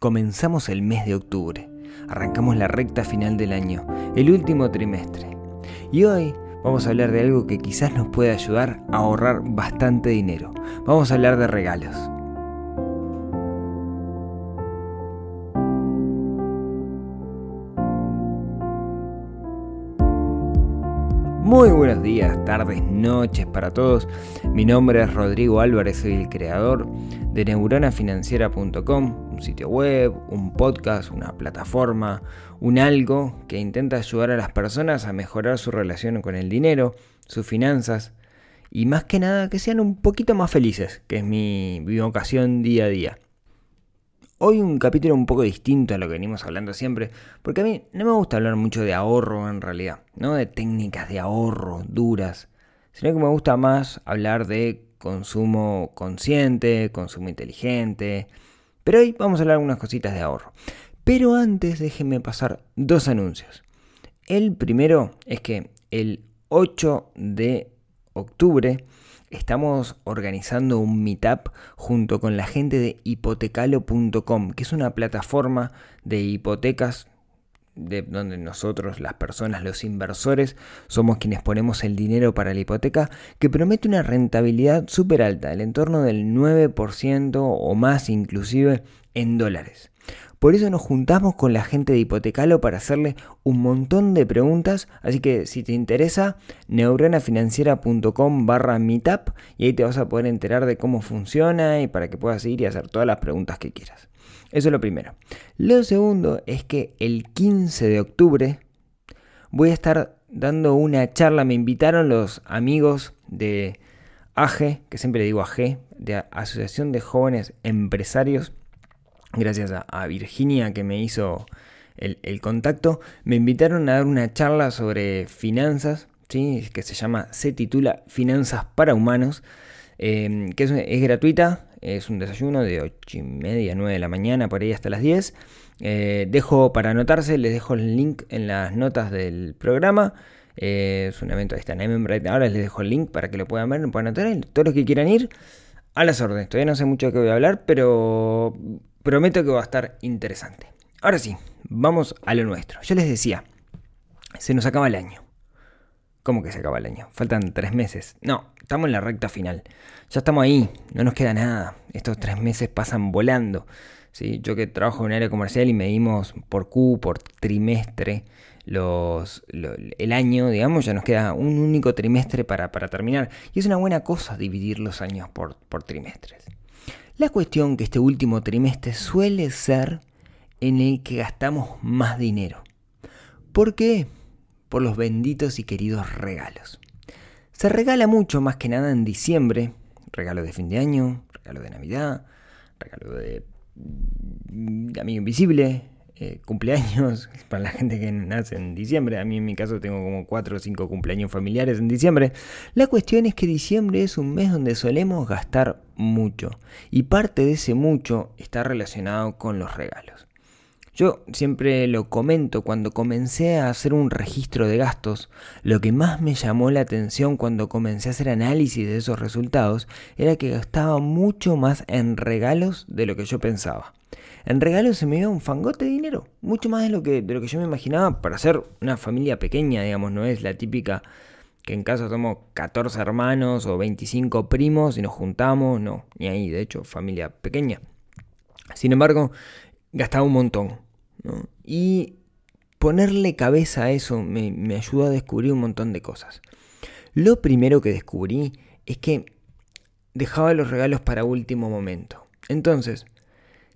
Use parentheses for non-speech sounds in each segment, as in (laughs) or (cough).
Comenzamos el mes de octubre, arrancamos la recta final del año, el último trimestre. Y hoy vamos a hablar de algo que quizás nos puede ayudar a ahorrar bastante dinero. Vamos a hablar de regalos. Muy buenos días, tardes, noches para todos. Mi nombre es Rodrigo Álvarez, soy el creador de neuronafinanciera.com, un sitio web, un podcast, una plataforma, un algo que intenta ayudar a las personas a mejorar su relación con el dinero, sus finanzas y más que nada que sean un poquito más felices, que es mi, mi vocación día a día. Hoy un capítulo un poco distinto a lo que venimos hablando siempre, porque a mí no me gusta hablar mucho de ahorro en realidad, no de técnicas de ahorro duras, sino que me gusta más hablar de consumo consciente, consumo inteligente. Pero hoy vamos a hablar algunas cositas de ahorro. Pero antes déjenme pasar dos anuncios. El primero es que el 8 de octubre estamos organizando un meetup junto con la gente de hipotecalo.com, que es una plataforma de hipotecas de donde nosotros, las personas, los inversores, somos quienes ponemos el dinero para la hipoteca, que promete una rentabilidad súper alta, el entorno del 9% o más inclusive en dólares. Por eso nos juntamos con la gente de Hipotecalo para hacerle un montón de preguntas. Así que si te interesa, neuronafinanciera.com barra meetup y ahí te vas a poder enterar de cómo funciona y para que puedas ir y hacer todas las preguntas que quieras. Eso es lo primero. Lo segundo es que el 15 de octubre voy a estar dando una charla. Me invitaron los amigos de AG, que siempre le digo AG, de Asociación de Jóvenes Empresarios gracias a, Virginia que me hizo el, contacto, me invitaron a dar una charla sobre finanzas, ¿sí? que se llama, se titula Finanzas para Humanos, em, que es, gratuita, es un desayuno de 8 y media, 9 de la mañana, por ahí hasta las 10. Eh, dejo para anotarse, les dejo el link en las notas del programa. Eh, es un evento, ahí está en ahora les dejo el link para que lo puedan ver, lo puedan anotar. Todos los que quieran ir, a las órdenes. Todavía no sé mucho de qué voy a hablar, pero prometo que va a estar interesante. Ahora sí, vamos a lo nuestro. Yo les decía, se nos acaba el año. ¿Cómo que se acaba el año? Faltan tres meses. No, estamos en la recta final. Ya estamos ahí, no nos queda nada. Estos tres meses pasan volando. ¿sí? Yo que trabajo en un área comercial y medimos por Q, por trimestre, el año, digamos, ya nos queda un único trimestre para, terminar. Y es una buena cosa dividir los años por trimestres. La cuestión que este último trimestre suele ser en el que gastamos más dinero. ¿Por qué? Por los benditos y queridos regalos. Se regala mucho más que nada en diciembre, regalo de fin de año, regalo de Navidad, regalo de, de amigo invisible, eh, cumpleaños (laughs) para la gente que nace en diciembre. A mí en mi caso tengo como 4 o 5 cumpleaños familiares en diciembre. La cuestión es que diciembre es un mes donde solemos gastar mucho. Y parte de ese mucho está relacionado con los regalos. Yo siempre lo comento, cuando comencé a hacer un registro de gastos, lo que más me llamó la atención cuando comencé a hacer análisis de esos resultados era que gastaba mucho más en regalos de lo que yo pensaba. En regalo se me dio un fangote de dinero, mucho más de lo que, de lo que yo me imaginaba para ser una familia pequeña, digamos, no es la típica que en casa somos 14 hermanos o 25 primos y nos juntamos, no, ni ahí, de hecho, familia pequeña. Sin embargo, gastaba un montón. Y ponerle cabeza a eso me, me ayudó a descubrir un montón de cosas. Lo primero que descubrí es que dejaba los regalos para último momento. Entonces,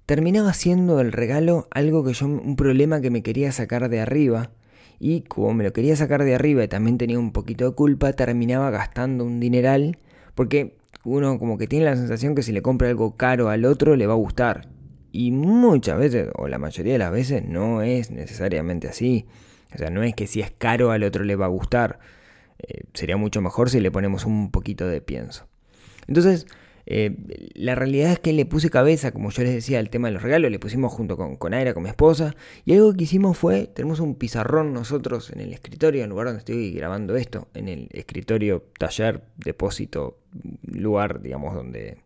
terminaba siendo el regalo algo que yo, un problema que me quería sacar de arriba. Y como me lo quería sacar de arriba y también tenía un poquito de culpa, terminaba gastando un dineral. Porque uno como que tiene la sensación que si le compra algo caro al otro le va a gustar. Y muchas veces, o la mayoría de las veces, no es necesariamente así. O sea, no es que si es caro al otro le va a gustar. Eh, sería mucho mejor si le ponemos un poquito de pienso. Entonces, eh, la realidad es que le puse cabeza, como yo les decía, al tema de los regalos, le pusimos junto con, con Aira, con mi esposa, y algo que hicimos fue, tenemos un pizarrón nosotros en el escritorio, en el lugar donde estoy grabando esto, en el escritorio, taller, depósito, lugar, digamos, donde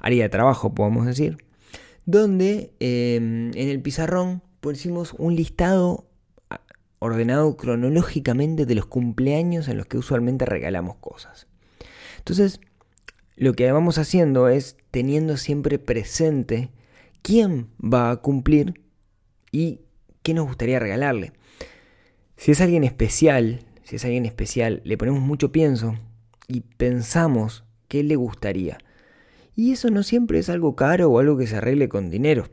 haría trabajo, podemos decir, donde em, en el pizarrón pusimos un listado ah, ordenado cronológicamente de los cumpleaños en los que usualmente regalamos cosas. Entonces, lo que vamos haciendo es teniendo siempre presente quién va a cumplir y qué nos gustaría regalarle. Si es alguien especial, si es alguien especial, le ponemos mucho pienso y pensamos qué le gustaría. Y eso no siempre es algo caro o algo que se arregle con dinero.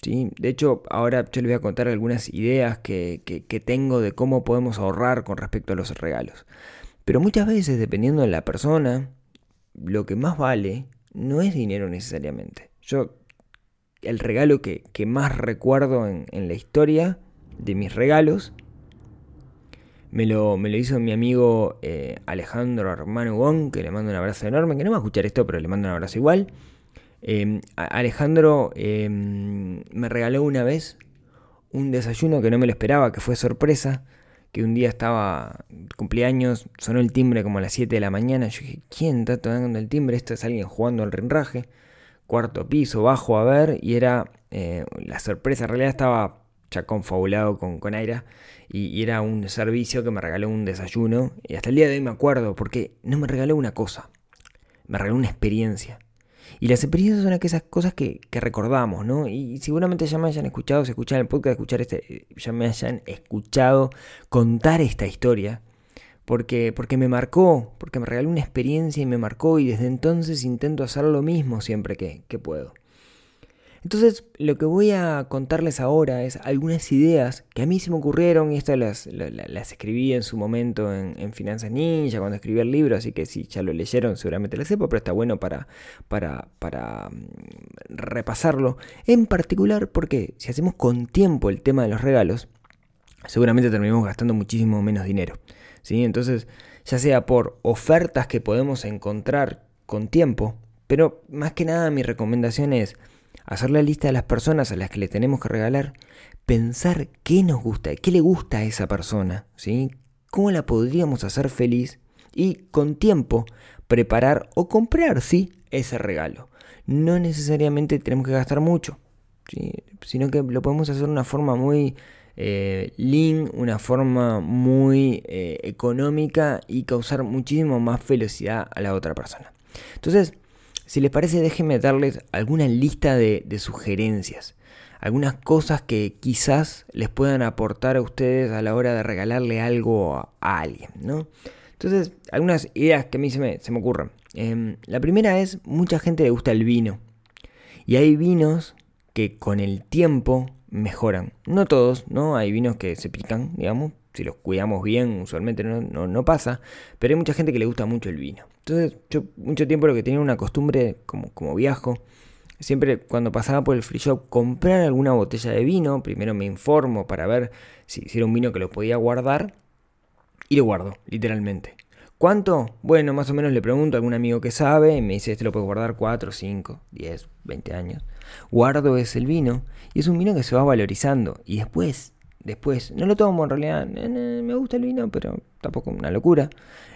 ¿sí? De hecho, ahora yo les voy a contar algunas ideas que, que tengo de cómo podemos ahorrar con respecto a los regalos. Pero muchas veces, dependiendo de la persona, lo que más vale no es dinero necesariamente. Yo, el regalo que, más recuerdo en, la historia de mis regalos, me lo, me lo hizo mi amigo eh, Alejandro Hermano Gon, que le mando un abrazo enorme, que no va a escuchar esto, pero le mando un abrazo igual. Em, Alejandro em, me regaló una vez un desayuno que no me lo esperaba, que fue sorpresa que un día estaba cumpleaños, sonó el timbre como a las 7 de la mañana. Yo dije, ¿quién está tocando el timbre? Esto es alguien jugando al renraje. Cuarto piso, bajo a ver, y era eh, la sorpresa. En realidad estaba ya confabulado con, con Aira y, era un servicio que me regaló un desayuno. Y hasta el día de hoy me acuerdo porque no me regaló una cosa, me regaló una experiencia. Y las experiencias son aquellas cosas que, recordamos, ¿no? Y seguramente ya me hayan escuchado, si escuchan el podcast, escuchar este, ya me hayan escuchado contar esta historia. Porque, porque me marcó, porque me regaló una experiencia y me marcó y desde entonces intento hacer lo mismo siempre que, que puedo. Entonces, lo que voy a contarles ahora es algunas ideas que a mí se me ocurrieron y estas las, escribí en su momento en, Finanzas Ninja, cuando escribí el libro, así que si ya lo leyeron seguramente lo sepa, pero está bueno para, para, para mm, repasarlo. En particular porque si hacemos con tiempo el tema de los regalos, seguramente terminamos gastando muchísimo menos dinero. ¿sí? Entonces, ya sea por ofertas que podemos encontrar con tiempo, pero más que nada mi recomendación es hacer la lista de las personas a las que le tenemos que regalar, pensar qué nos gusta, qué le gusta a esa persona, ¿sí? cómo la podríamos hacer feliz y con tiempo preparar o comprar, sí, ese regalo. No necesariamente tenemos que gastar mucho, sino que lo podemos hacer de una forma muy eh, lean, una forma muy eh, económica y causar muchísimo más felicidad a la otra persona. Entonces, si les parece, déjenme darles alguna lista de, sugerencias, algunas cosas que quizás les puedan aportar a ustedes a la hora de regalarle algo a, alguien, ¿no? Entonces, algunas ideas que a mí se me, ocurren. Em, la primera es, mucha gente le gusta el vino. Y hay vinos que con el tiempo mejoran. No todos, ¿no? Hay vinos que se pican, digamos, si los cuidamos bien, usualmente no, pasa, pero hay mucha gente que le gusta mucho el vino. Entonces, yo mucho tiempo lo que tenía una costumbre, como, como viajo, siempre cuando pasaba por el free shop, comprar alguna botella de vino, primero me informo para ver si, era un vino que lo podía guardar, y lo guardo, literalmente. ¿Cuánto? Bueno, más o menos le pregunto a algún amigo que sabe y me dice, este lo puedo guardar 4, 5, 10, 20 años. Guardo ese el vino y es un vino que se va valorizando y después después. No lo tomo en realidad, me gusta el vino, pero tampoco una locura.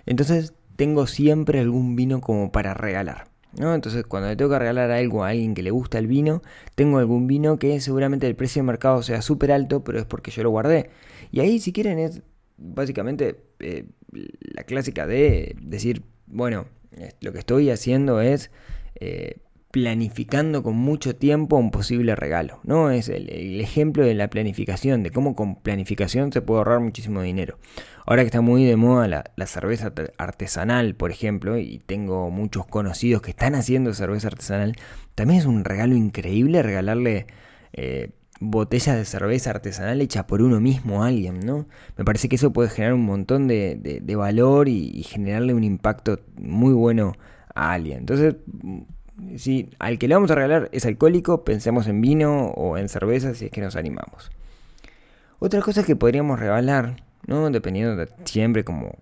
Entonces tengo siempre algún vino como para regalar. ¿no? Entonces cuando le tengo que regalar algo a alguien que le gusta el vino, tengo algún vino que seguramente el precio de mercado sea súper alto, pero es porque yo lo guardé. Y ahí si quieren es básicamente eh, la clásica de decir, bueno, lo que estoy haciendo es... Eh, planificando con mucho tiempo un posible regalo, ¿no? Es el, ejemplo de la planificación, de cómo con planificación se puede ahorrar muchísimo dinero. Ahora que está muy de moda la, cerveza artesanal, por ejemplo, y tengo muchos conocidos que están haciendo cerveza artesanal, también es un regalo increíble regalarle eh, botellas de cerveza artesanal hecha por uno mismo a alguien, ¿no? Me parece que eso puede generar un montón de, valor y, y generarle un impacto muy bueno a alguien. Entonces, si al que le vamos a regalar es alcohólico, pensemos en vino o en cerveza si es que nos animamos. Otra cosa que podríamos regalar, ¿no? Dependiendo de siempre, como,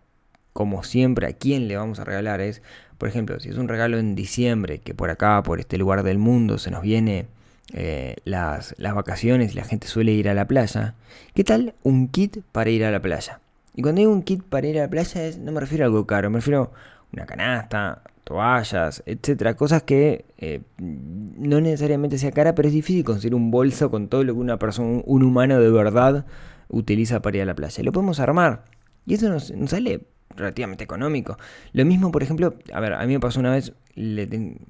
como siempre, a quién le vamos a regalar es, por ejemplo, si es un regalo en diciembre, que por acá, por este lugar del mundo, se nos viene eh, las, las vacaciones y la gente suele ir a la playa, ¿qué tal un kit para ir a la playa? Y cuando digo un kit para ir a la playa, es, no me refiero a algo caro, me refiero a una canasta, toallas, etcétera, cosas que eh, no necesariamente sea cara, pero es difícil conseguir un bolso con todo lo que una persona, un humano de verdad utiliza para ir a la playa. lo podemos armar y eso nos, sale relativamente económico. Lo mismo, por ejemplo, a ver, a mí me pasó una vez,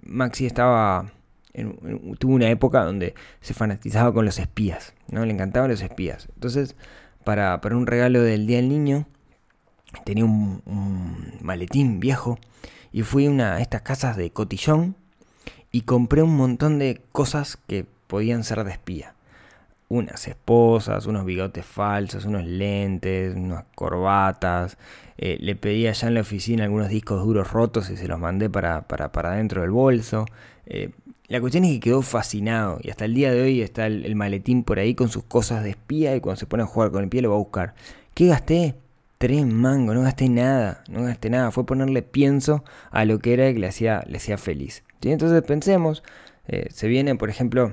Maxi estaba tuvo una época donde se fanatizaba con los espías, ¿no? Le encantaban los espías. Entonces, para, para un regalo del Día del Niño, tenía un, maletín viejo y fui a una de estas casas de cotillón y compré un montón de cosas que podían ser de espía. Unas esposas, unos bigotes falsos, unos lentes, unas corbatas. Eh, le pedí allá en la oficina algunos discos duros rotos y se los mandé para, para, para dentro del bolso. Eh, la cuestión es que quedó fascinado y hasta el día de hoy está el, el, maletín por ahí con sus cosas de espía y cuando se pone a jugar con el pie lo va a buscar. ¿Qué gasté? Tres mangos, no gasté nada, no gasté nada, fue ponerle pienso a lo que era que le hacía, le hacía feliz. Entonces pensemos, eh, se viene, por ejemplo,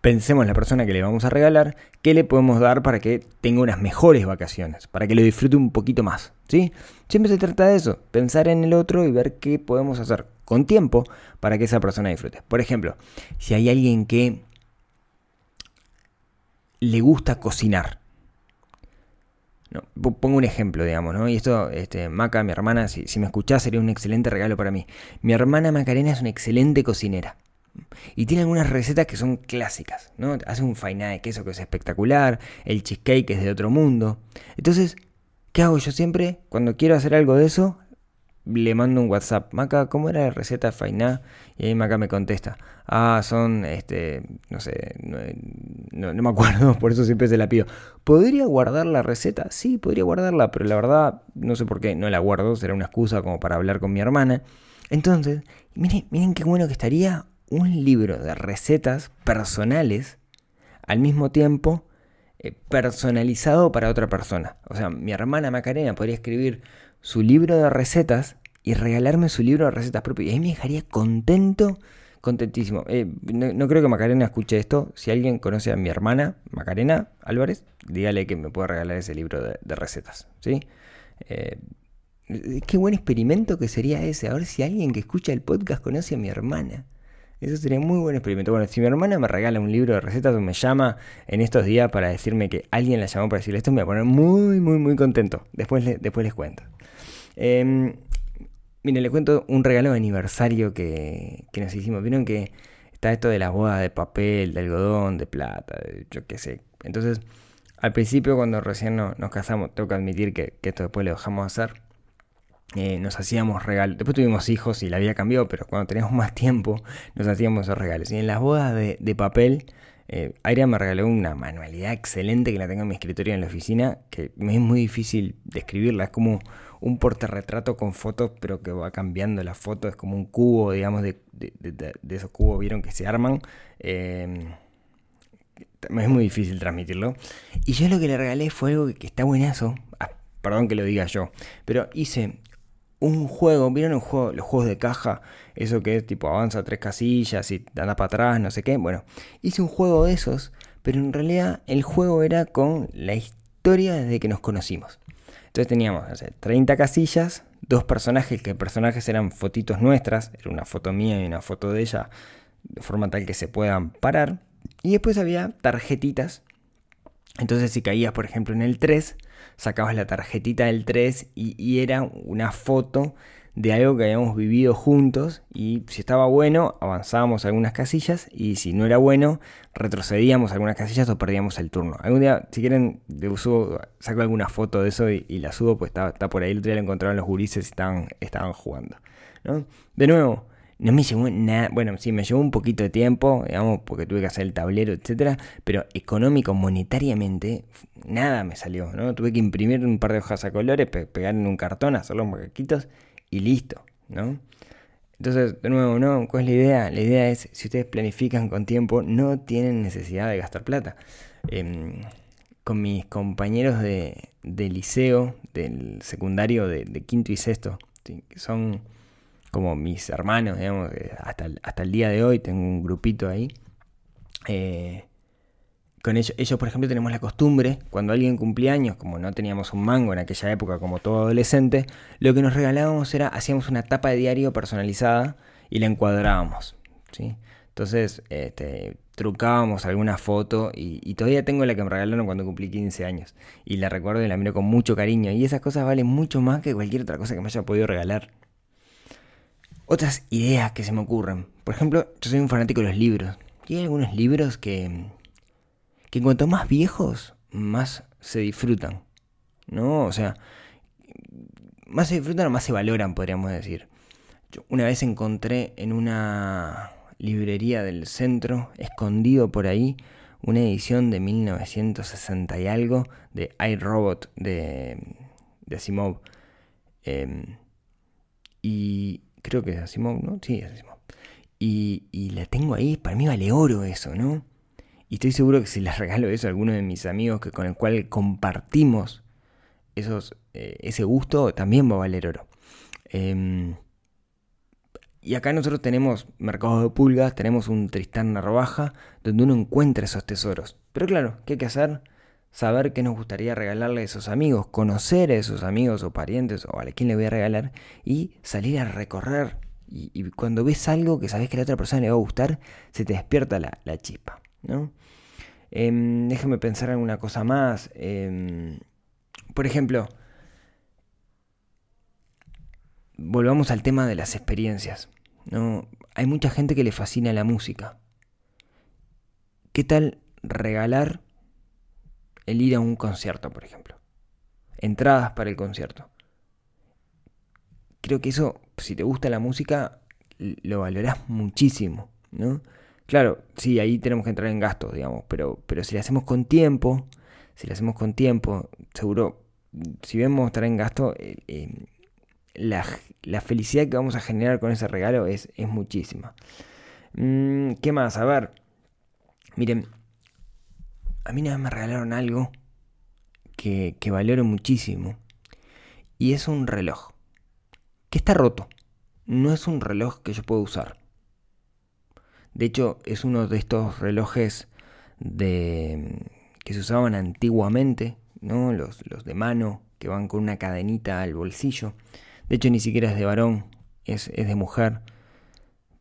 pensemos la persona que le vamos a regalar, qué le podemos dar para que tenga unas mejores vacaciones, para que lo disfrute un poquito más. ¿sí? Siempre se trata de eso, pensar en el otro y ver qué podemos hacer con tiempo para que esa persona disfrute. Por ejemplo, si hay alguien que le gusta cocinar, pongo un ejemplo, digamos, ¿no? Y esto, este, Maca, mi hermana, si, me escuchás, sería un excelente regalo para mí. Mi hermana Macarena es una excelente cocinera. Y tiene algunas recetas que son clásicas, ¿no? Hace un fainá de queso que es espectacular, el cheesecake es de otro mundo. Entonces, ¿qué hago yo siempre? Cuando quiero hacer algo de eso, le mando un WhatsApp. Maca, ¿cómo era la receta de fainá? Y ahí Maca me contesta. Ah, son, este, no sé, no, me acuerdo, (laughs) por eso siempre se la pido. ¿Podría guardar la receta? Sí, podría guardarla, pero la verdad, no sé por qué, no la guardo, será una excusa como para hablar con mi hermana. Entonces, miren, miren qué bueno que estaría un libro de recetas personales al mismo tiempo eh, personalizado para otra persona. O sea, mi hermana Macarena podría escribir su libro de recetas y regalarme su libro de recetas propias. Y ahí me dejaría contento, contentísimo. Eh, no, creo que Macarena escuche esto. Si alguien conoce a mi hermana, Macarena Álvarez, dígale que me puede regalar ese libro de, recetas. ¿sí? Eh, qué buen experimento que sería ese. A ver si alguien que escucha el podcast conoce a mi hermana. Eso sería muy buen experimento. Bueno, si mi hermana me regala un libro de recetas o me llama en estos días para decirme que alguien la llamó para decirle esto, me va a poner muy, muy, muy contento. Después, después les cuento. Eh, miren, les cuento un regalo de aniversario que, nos hicimos. Vieron que está esto de las bodas de papel, de algodón, de plata, yo qué sé. Entonces, al principio, cuando recién nos casamos, tengo que admitir que, esto después lo dejamos hacer. Eh, nos hacíamos regalos. Después tuvimos hijos y la vida cambió, pero cuando teníamos más tiempo nos hacíamos esos regalos. Y en las bodas de, papel, eh, me regaló una manualidad excelente que la tengo en mi escritorio en la oficina, que me es muy difícil describirla. Es como un portarretrato con fotos, pero que va cambiando la foto, es como un cubo, digamos, de, esos cubos, vieron que se arman. Em, es muy difícil transmitirlo. Y yo lo que le regalé fue algo que, está buenazo. Ah, perdón que lo diga yo, pero hice un juego, ¿vieron un juego, los juegos de caja? Eso que es tipo avanza tres casillas y anda para atrás, no sé qué. Bueno, hice un juego de esos, pero en realidad el juego era con la historia desde que nos conocimos. Entonces teníamos 30 casillas, dos personajes, que personajes eran fotitos nuestras, era una foto mía y una foto de ella, de forma tal que se puedan parar. Y después había tarjetitas. Entonces si caías, por ejemplo, en el 3, sacabas la tarjetita del 3 y, era una foto de algo que habíamos vivido juntos y si estaba bueno avanzábamos algunas casillas y si no era bueno retrocedíamos algunas casillas o perdíamos el turno. Algún día, si quieren, subo, saco alguna foto de eso y, la subo, pues está, está, por ahí, el otro día lo encontraron los gurises y estaban, estaban jugando. De nuevo, no me llevó nada, bueno, sí, me llevó un poquito de tiempo, digamos, porque tuve que hacer el tablero, etcétera, pero económico, monetariamente, nada me salió, ¿no? Tuve que imprimir un par de hojas a colores, pegar en un cartón, hacer los macaquitos y listo, ¿no? Entonces, de nuevo, ¿no? ¿Cuál es la idea? La idea es, si ustedes planifican con tiempo, no tienen necesidad de gastar plata. Em, con mis compañeros de, liceo, del secundario de, quinto y sexto, que son como mis hermanos, digamos, hasta el, hasta el día de hoy tengo un grupito ahí. Eh, con ellos, ellos, por ejemplo, tenemos la costumbre, cuando alguien cumplía años, como no teníamos un mango en aquella época, como todo adolescente, lo que nos regalábamos era, hacíamos una tapa de diario personalizada y la encuadrábamos. ¿sí? Entonces, este, trucábamos alguna foto y, todavía tengo la que me regalaron cuando cumplí 15 años. Y la recuerdo y la miro con mucho cariño. Y esas cosas valen mucho más que cualquier otra cosa que me haya podido regalar. Otras ideas que se me ocurren. Por ejemplo, yo soy un fanático de los libros. Y hay algunos libros que, que cuanto más viejos, más se disfrutan. ¿No? O sea, más se disfrutan o más se valoran, podríamos decir. Yo una vez encontré en una librería del centro, escondido por ahí, una edición de 1960 y algo de iRobot de, de Asimov. Em, y creo que es Asimov, ¿no? Sí, es Asimov. Y, y, la tengo ahí, para mí vale oro eso, ¿no? Y estoy seguro que si les regalo eso a alguno de mis amigos que, con el cual compartimos esos, eh, ese gusto, también va a valer oro. Em, y acá nosotros tenemos mercados de pulgas, tenemos un Tristán Narvaja, donde uno encuentra esos tesoros. Pero claro, ¿qué hay que hacer? Saber qué nos gustaría regalarle a esos amigos, conocer a esos amigos o parientes o a quien le voy a regalar y salir a recorrer. Y, cuando ves algo que sabes que a la otra persona le va a gustar, se te despierta la chispa. ¿no? Em, déjame pensar en una cosa más. Em, por ejemplo, volvamos al tema de las experiencias. ¿no? Hay mucha gente que le fascina la música. ¿Qué tal regalar el ir a un concierto, por ejemplo? Entradas para el concierto. Creo que eso, si te gusta la música, lo valorás muchísimo, ¿no? Claro, sí, ahí tenemos que entrar en gastos, digamos, pero, pero si lo hacemos con tiempo, si lo hacemos con tiempo, seguro, si vemos estar en gasto, eh, eh, la, felicidad que vamos a generar con ese regalo es, es muchísima. Mm, ¿Qué más? A ver, miren, a mí una vez me regalaron algo que, que valoro muchísimo y es un reloj que está roto. No es un reloj que yo puedo usar. De hecho, es uno de estos relojes de, que se usaban antiguamente, ¿no? Los, los de mano, que van con una cadenita al bolsillo. De hecho, ni siquiera es de varón, es, es de mujer.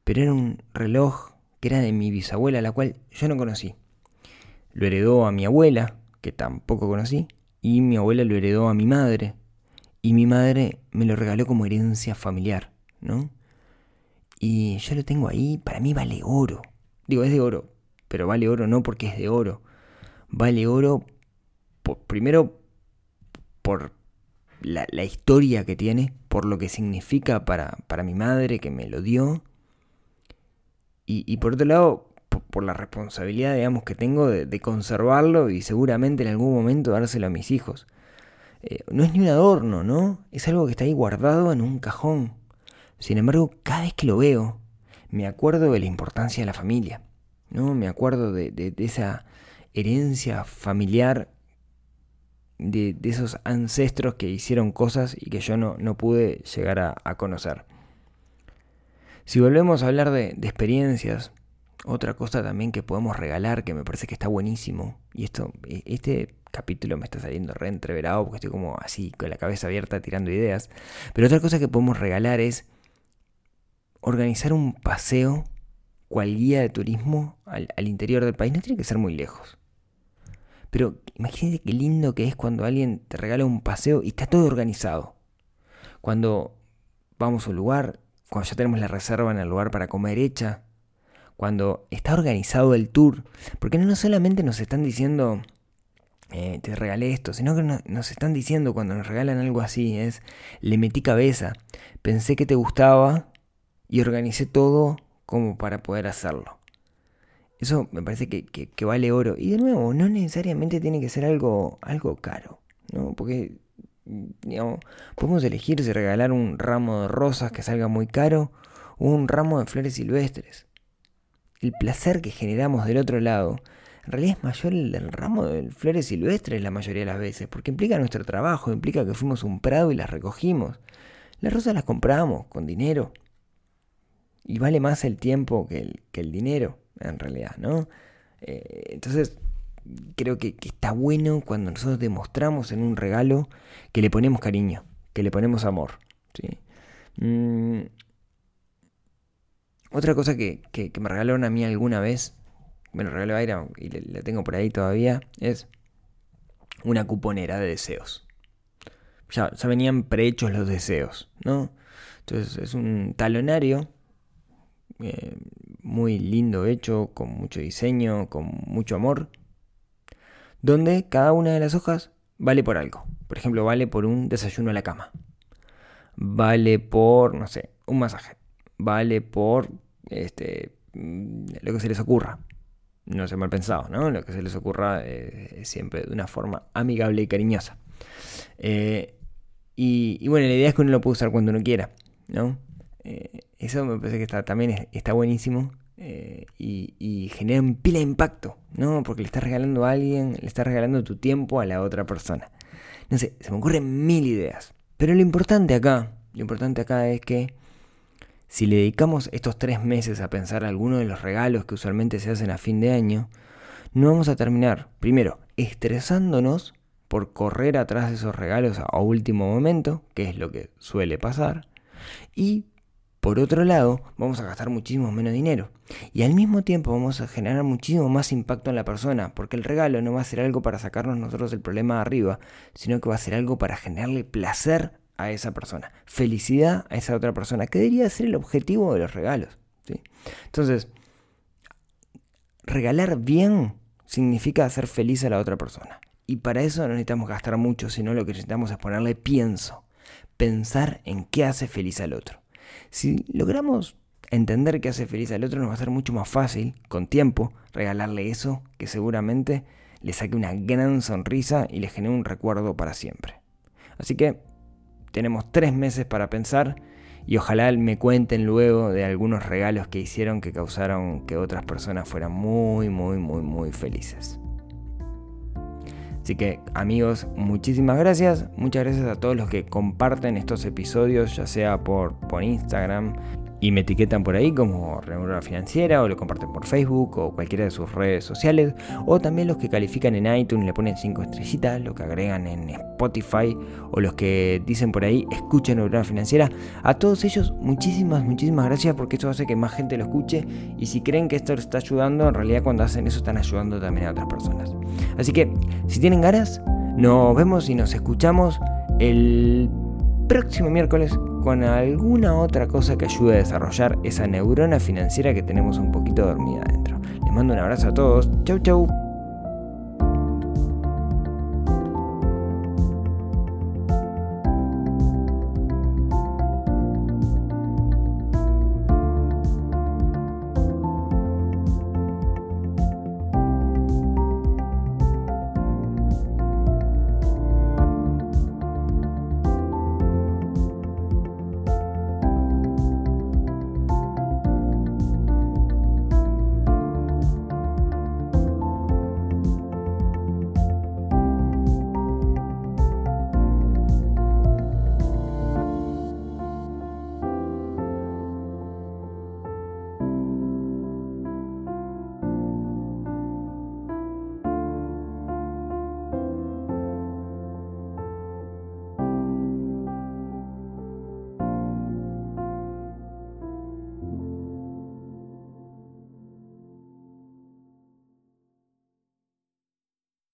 Pero era un reloj que era de mi bisabuela, la cual yo no conocí. Lo heredó a mi abuela, que tampoco conocí, y mi abuela lo heredó a mi madre, y mi madre me lo regaló como herencia familiar, ¿no? Y yo lo tengo ahí, para mí vale oro. Digo, es de oro, pero vale oro no porque es de oro. Vale oro primero por la, historia que tiene, por lo que significa para, para mi madre que me lo dio. Y, por otro lado, por, la responsabilidad, digamos, que tengo de, conservarlo y seguramente en algún momento dárselo a mis hijos. Eh, no es ni un adorno, ¿no? Es algo que está ahí guardado en un cajón. Sin embargo, cada vez que lo veo, me acuerdo de la importancia de la familia, ¿no? Me acuerdo de, esa herencia familiar, de, esos ancestros que hicieron cosas y que yo no, pude llegar a, conocer. Si volvemos a hablar de, experiencias, otra cosa también que podemos regalar, que me parece que está buenísimo, y esto, e, este capítulo me está saliendo re entreverado porque estoy como así, con la cabeza abierta tirando ideas, pero otra cosa que podemos regalar es organizar un paseo cual guía de turismo al, interior del país no tiene que ser muy lejos. Pero imagínate qué lindo que es cuando alguien te regala un paseo y está todo organizado. Cuando vamos a un lugar, cuando ya tenemos la reserva en el lugar para comer hecha, cuando está organizado el tour, porque no solamente nos están diciendo, eh, te regalé esto, sino que nos están diciendo cuando nos regalan algo así, es, le metí cabeza, pensé que te gustaba y organicé todo como para poder hacerlo. Eso me parece que, vale oro. Y de nuevo, no necesariamente tiene que ser algo, algo caro, ¿no? Porque, digamos, podemos elegir si regalar un ramo de rosas que salga muy caro o un ramo de flores silvestres. El placer que generamos del otro lado en realidad es mayor el ramo de flores silvestres la mayoría de las veces, porque implica nuestro trabajo, implica que fuimos un prado y las recogimos. Las rosas las compramos con dinero, y vale más el tiempo que el, que el dinero, en realidad, ¿no? Eh, entonces, creo que, está bueno cuando nosotros demostramos en un regalo que le ponemos cariño, que le ponemos amor. ¿sí? Mm, otra cosa que, me regalaron a mí alguna vez, me lo regaló Aira y la tengo por ahí todavía, es una cuponera de deseos. Ya, venían prehechos los deseos, ¿no? Entonces es un talonario eh, muy lindo hecho, con mucho diseño, con mucho amor, donde cada una de las hojas vale por algo. Por ejemplo, vale por un desayuno a la cama. Vale por, no sé, un masaje. Vale por este, lo que se les ocurra. No sé mal pensado, ¿no? Lo que se les ocurra eh, siempre de una forma amigable y cariñosa. Eh, y, bueno, la idea es que uno lo puede usar cuando uno quiera, ¿no? Eh, eso me parece que está, también está buenísimo y, y, genera un pila de impacto, ¿no? Porque le estás regalando a alguien, le estás regalando tu tiempo a la otra persona. No sé, se me ocurren mil ideas. Pero lo importante acá, lo importante acá es que si le dedicamos estos tres meses a pensar algunos de los regalos que usualmente se hacen a fin de año, no vamos a terminar, primero, estresándonos por correr atrás de esos regalos a último momento, que es lo que suele pasar, y por otro lado, vamos a gastar muchísimo menos dinero. Y al mismo tiempo vamos a generar muchísimo más impacto en la persona, porque el regalo no va a ser algo para sacarnos nosotros el problema de arriba, sino que va a ser algo para generarle placer a esa persona, felicidad a esa otra persona, que debería ser el objetivo de los regalos. ¿sí? Entonces, regalar bien significa hacer feliz a la otra persona. Y para eso no necesitamos gastar mucho, sino lo que necesitamos es ponerle pienso, pensar en qué hace feliz al otro. Si logramos entender qué hace feliz al otro, nos va a ser mucho más fácil, con tiempo, regalarle eso que seguramente le saque una gran sonrisa y le genere un recuerdo para siempre. Así que tenemos tres meses para pensar y ojalá me cuenten luego de algunos regalos que hicieron que causaron que otras personas fueran muy, muy, muy, muy felices. Así que amigos, muchísimas gracias. Muchas gracias a todos los que comparten estos episodios, ya sea por, por Instagram, y me etiquetan por ahí como Remunerada Financiera o lo comparten por Facebook o cualquiera de sus redes sociales o también los que califican en iTunes le ponen 5 estrellitas, los que agregan en Spotify o los que dicen por ahí escuchen Remunerada Financiera. A todos ellos muchísimas, muchísimas gracias porque eso hace que más gente lo escuche y si creen que esto les está ayudando, en realidad cuando hacen eso están ayudando también a otras personas. Así que si tienen ganas, nos vemos y nos escuchamos el próximo miércoles con alguna otra cosa que ayude a desarrollar esa neurona financiera que tenemos un poquito dormida adentro. Les mando un abrazo a todos. Chau chau.